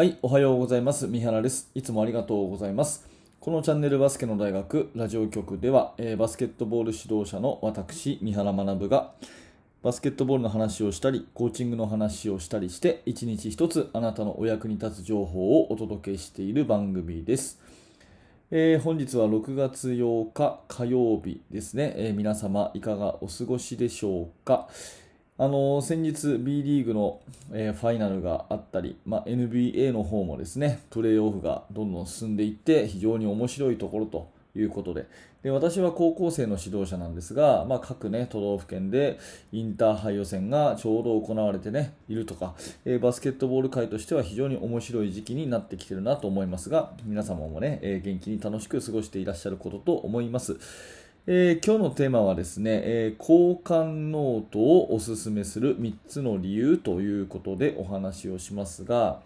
はい、おはようございます。三原です。いつもありがとうございます。このチャンネルバスケの大学ラジオ局では、えーバスケットボール指導者の私、三原学が、バスケットボールの話をしたり、コーチングの話をしたりして、一日一つあなたのお役に立つ情報をお届けしている番組です。えー本日は6月8日火曜日ですね、えー皆様いかがお過ごしでしょうか？あの先日 B リーグの、えーファイナルがあったり、まあ、NBA の方もですねプレーオフがどんどん進んでいって非常に面白いところということでで私は高校生の指導者なんですが、まあ、各、ね、都道府県でインターハイ予選がちょうど行われて、ね、いるとか、えーバスケットボール界としては非常に面白い時期になってきているなと思いますが皆様も、ねえー元気に楽しく過ごしていらっしゃることと思います。えー今日のテーマはですね、えー交換ノートをおすすめする3つの理由ということでお話をしますが、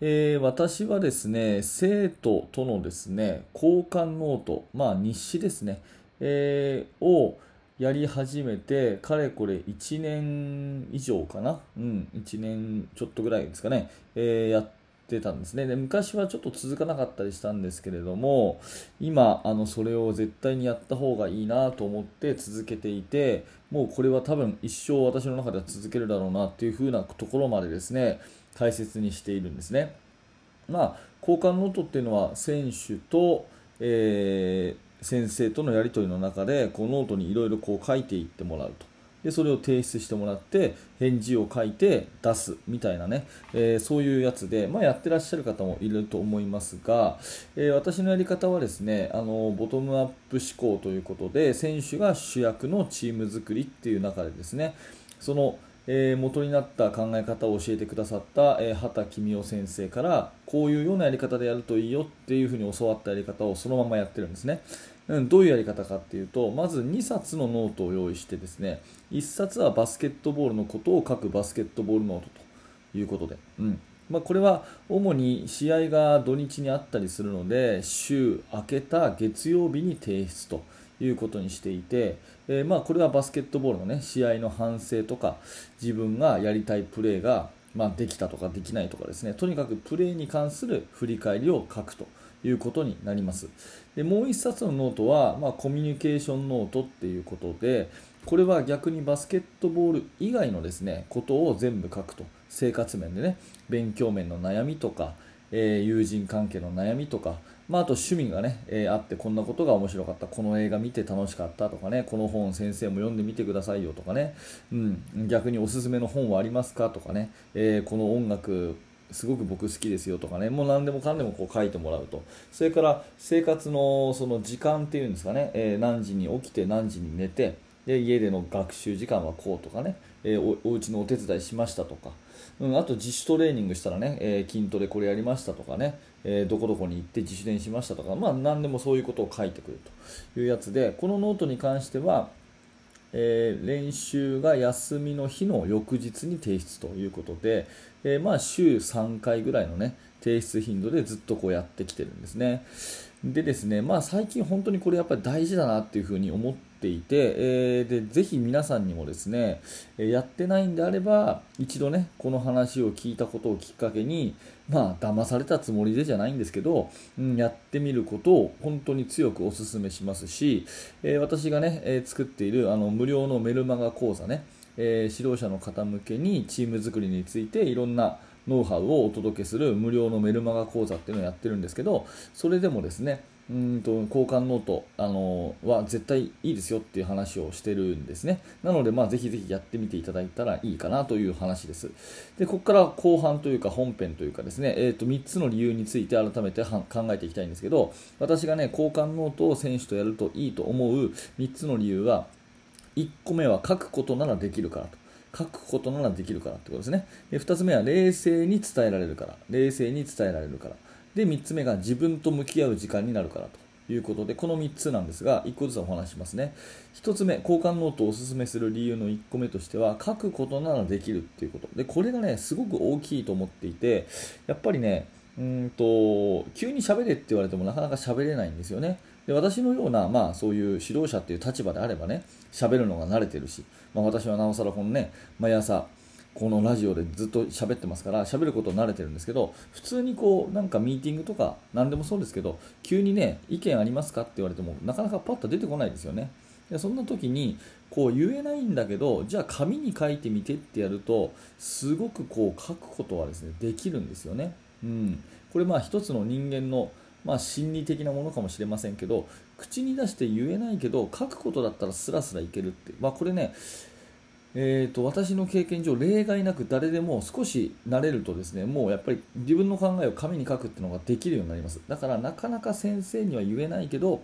えー私はですね、生徒とのですね、交換ノート、まあ日誌ですね、えをやり始めて、かれこれ1年以上かな、うん、1年ちょっとぐらいですかね、えやってたんですねで。昔はちょっと続かなかったりしたんですけれども、今、あのそれを絶対にやった方がいいなと思って続けていて、もうこれは多分一生私の中では続けるだろうなっていう風なところまでですね、大切にしているんですね。まあ、交換ノートっていうのは選手と、えー先生とのやり取りの中でこうノートにいろいろ書いていってもらうとでそれを提出してもらって返事を書いて出すみたいなね、えーそういうやつで、まあ、やってらっしゃる方もいると思いますが、えー私のやり方はですねあのボトムアップ思考ということで選手が主役のチーム作りっていう中でですねそのえー元になった考え方を教えてくださった、えー畑喜美夫先生からこういうようなやり方でやるといいよっていうふうに教わったやり方をそのままやってるんですね、どういうやり方かっていうとまず2冊のノートを用意してですね1冊はバスケットボールのことを書くバスケットボールノートということで、うん。まあ、これは主に試合が土日にあったりするので週明けた月曜日に提出ということにしていて、えーまあ、これはバスケットボールの、ね、試合の反省とか自分がやりたいプレーが、まあ、できたとかできないとかですねとにかくプレーに関する振り返りを書くと。いうことになります。でもう1冊のノートは、まあ、コミュニケーションノートっていうことでこれは逆にバスケットボール以外のですねことを全部書くと。生活面でね勉強面の悩みとか、えー友人関係の悩みとか、まあ、あと趣味がね、えーあってこんなことが面白かった。この映画見て楽しかったとかねこの本先生も読んでみてくださいよとかね、うん、逆におすすめの本はありますかとかね、えーこの音楽すごく僕好きですよとかねもう何でもかんでもこう書いてもらうと。それから生活のその時間っていうんですかね、えー何時に起きて何時に寝てで家での学習時間はこうとかね、えーおお家のお手伝いしましたとか、うん、あと自主トレーニングしたらね、えー筋トレこれやりましたとかね、えーどこどこに行って自主練しましたとか、まあ、何でもそういうことを書いてくるというやつでこのノートに関してはえー練習が休みの日の翌日に提出ということで、えーまあ、週3回ぐらいの、ね、提出頻度でずっとこうやってきてるんですね。でですね、まあ、最近本当にこれやっぱり大事だなっていうふうに思っていて、えーでぜひ皆さんにもですねやってないんであれば一度ねこの話を聞いたことをきっかけにまあ騙されたつもりでじゃないんですけど、うん、やってみることを本当に強くお勧めしますし、えー私がね、え作っているあの無料のメルマガ講座ね、えー指導者の方向けにチーム作りについていろんなノウハウをお届けする無料のメルマガ講座っていうのをやってるんですけどそれでもですねうんと交換ノート、あのは絶対いいですよっていう話をしてるんですね。なので、まあ、ぜひぜひやってみていただいたらいいかなという話です。でここから後半というか本編というかですね、えー、と3つの理由について改めて考えていきたいんですけど私がね交換ノートを選手とやるといいと思う3つの理由は1個目は書くことならできるからと。書くことならできるからってことですね。で2つ目は冷静に伝えられるから。冷静に伝えられるから。で3つ目が自分と向き合う時間になるからと。いうことでこの3つなんですが1個ずつお話しますね。1つ目交換ノートをおすすめする理由の1個目としては書くことならできるっていうこと。でこれがねすごく大きいと思っていてやっぱりねうんと急に喋れって言われてもなかなか喋れないんですよね。で私のような、まあ、そういう指導者っていう立場であればね喋るのが慣れてるし、まあ、私はなおさらこのね毎朝このラジオでずっと喋ってますから喋ること慣れてるんですけど普通にこうなんかミーティングとか何でもそうですけど急にね意見ありますかって言われてもなかなかパッと出てこないですよね。でそんな時にこう言えないんだけどじゃあ紙に書いてみてってやるとすごくこう書くことはですねできるんですよね、うん、これまあ一つの人間のまあ、心理的なものかもしれませんけど口に出して言えないけど書くことだったらスラスラいけるって、まあ、これねえーと、私の経験上例外なく誰でも少し慣れるとですねもうやっぱり自分の考えを紙に書くっていうのができるようになります。だからなかなか先生には言えないけど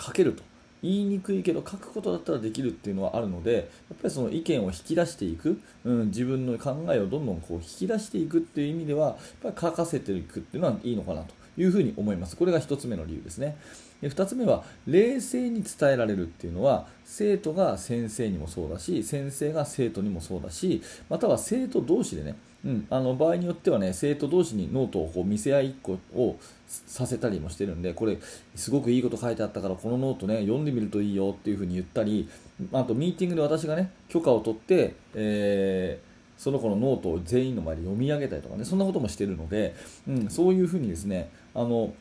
書けると。言いにくいけど書くことだったらできるっていうのはあるのでやっぱりその意見を引き出していく、うん、自分の考えをどんどんこう引き出していくっていう意味ではやっぱり書かせていくっていうのはいいのかなというふうに思います。これが1つ目の理由ですね。で2つ目は冷静に伝えられるっていうのは生徒が先生にもそうだし先生が生徒にもそうだしまたは生徒同士でね、うん、あの場合によってはね生徒同士にノートをこう見せ合いっこをさせたりもしてるんでこれすごくいいこと書いてあったからこのノートね読んでみるといいよっていうふうに言ったりあとミーティングで私がね許可を取って、えーその子のノートを全員の前で読み上げたりとかねそんなこともしてるので、うん、そういうふうにですねあの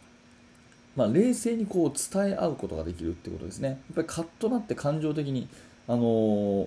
まあ、冷静にこう伝え合うことができるってことですね。やっぱりカッとなって感情的に、あのー、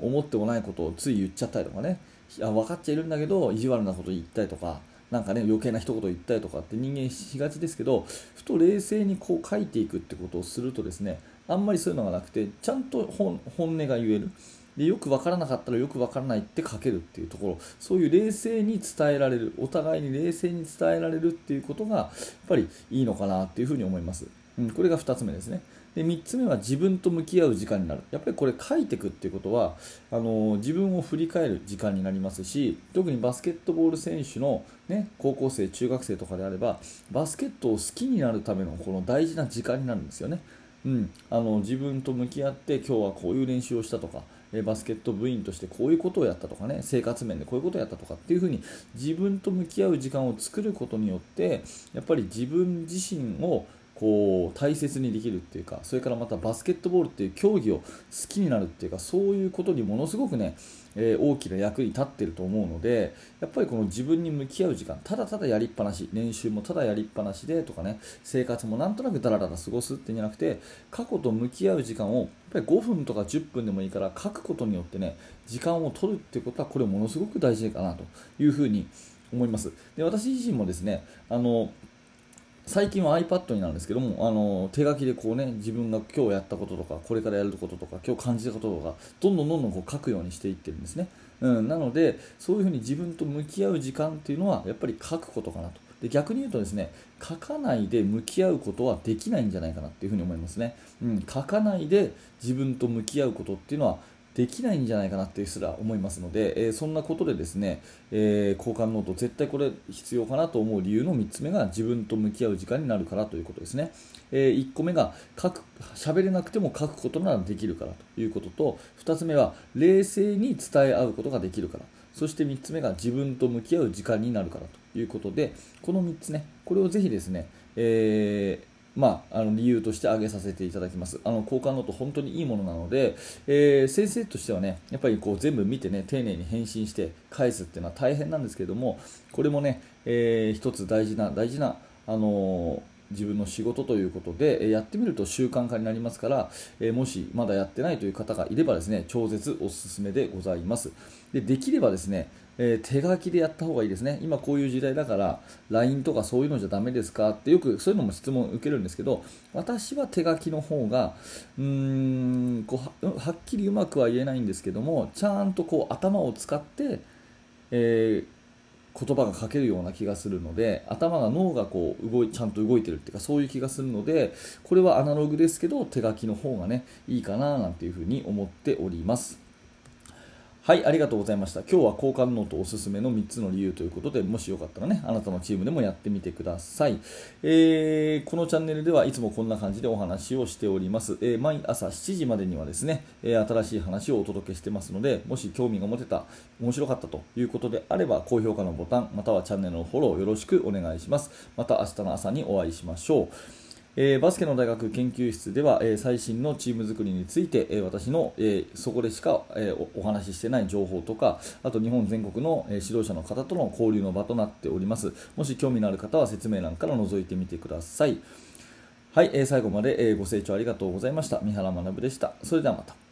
思ってもないことをつい言っちゃったりとかね、分かっちゃいるんだけど、意地悪なこと言ったりとか、なんかね、余計な一言言ったりとかって人間しがちですけど、ふと冷静にこう書いていくってことをするとですね、あんまりそういうのがなくて、ちゃんと本音が言える。でよく分からなかったらよく分からないって書けるっていうところ。そういう冷静に伝えられる。お互いに冷静に伝えられるっていうことがやっぱりいいのかなっていうふうに思います、うん、これが2つ目ですね。で3つ目は自分と向き合う時間になる。やっぱりこれ書いていくっていうことはあの自分を振り返る時間になりますし特にバスケットボール選手の、ね、高校生中学生とかであればバスケットを好きになるためのこの大事な時間になるんですよね、うん、あの自分と向き合って今日はこういう練習をしたとかバスケット部員としてこういうことをやったとかね生活面でこういうことをやったとかっていうふうに自分と向き合う時間を作ることによってやっぱり自分自身をこう大切にできるっていうかそれからまたバスケットボールっていう競技を好きになるっていうかそういうことにものすごくね、えー、大きな役に立ってると思うのでやっぱりこの自分に向き合う時間ただただやりっぱなし練習もただやりっぱなしでとかね生活もなんとなくダラダラ過ごすってんじゃなくて過去と向き合う時間をやっぱり5分とか10分でもいいから書くことによってね時間を取るっていうことはこれものすごく大事かなというふうに思います。で私自身もですねあの最近は iPad になるんですけどもあの手書きでこう、ね、自分が今日やったこととかこれからやることとか今日感じたこととかどんどんどんどんこう書くようにしていってるんですね、うん、なのでそういうふうに自分と向き合う時間っていうのはやっぱり書くことかなと。で逆に言うとですね書かないで向き合うことはできないんじゃないかなっていうふに思いますね、うん、書かないで自分と向き合うことっていうのはできないんじゃないかなってすら思いますので、えー、そんなことでですね、えー、交換ノート絶対これ必要かなと思う理由の3つ目が自分と向き合う時間になるからということですね、えー、1個目が書く喋れなくても書くことならできるからということと2つ目は冷静に伝え合うことができるから。そして3つ目が自分と向き合う時間になるからということでこの3つねこれをぜひですね、えーまあ、あの理由として挙げさせていただきます。あの交換ノート本当にいいものなので、えー、先生としてはね、やっぱりこう全部見てね、丁寧に返信して返すっていうのは大変なんですけども、これもね、えー、一つ大事な、大事な、あのー自分の仕事ということでえやってみると習慣化になりますからえもしまだやってないという方がいればですね超絶おすすめでございます。でできればですねえ手書きでやった方がいいですね。今こういう時代だから LINE とかそういうのじゃダメですかってよくそういうのも質問受けるんですけど私は手書きの方がうーんこうはっきりうまくは言えないんですけどもちゃんとこう頭を使って、えー言葉が書けるような気がするので頭が脳がこう動いちゃんと動いてるっていうかそういう気がするのでこれはアナログですけど手書きの方がねいいかななんていうふうに思っております。はい、ありがとうございました。今日は交換ノートおすすめの3つの理由ということで、もしよかったらね、あなたのチームでもやってみてください。えー、このチャンネルではいつもこんな感じでお話をしております。えー、毎朝7時までにはですね、え新しい話をお届けしてますので、もし興味が持てた、面白かったということであれば、高評価のボタン、またはチャンネルのフォローよろしくお願いします。また明日の朝にお会いしましょう。えーバスケの大学研究室では、えー最新のチーム作りについて、えー私の、えそこでしか、えお話ししてない情報とかあと日本全国の、え指導者の方との交流の場となっております。もし興味のある方は説明欄から覗いてみてください。はい、え最後まで、えご清聴ありがとうございました。三原学でした。それではまた。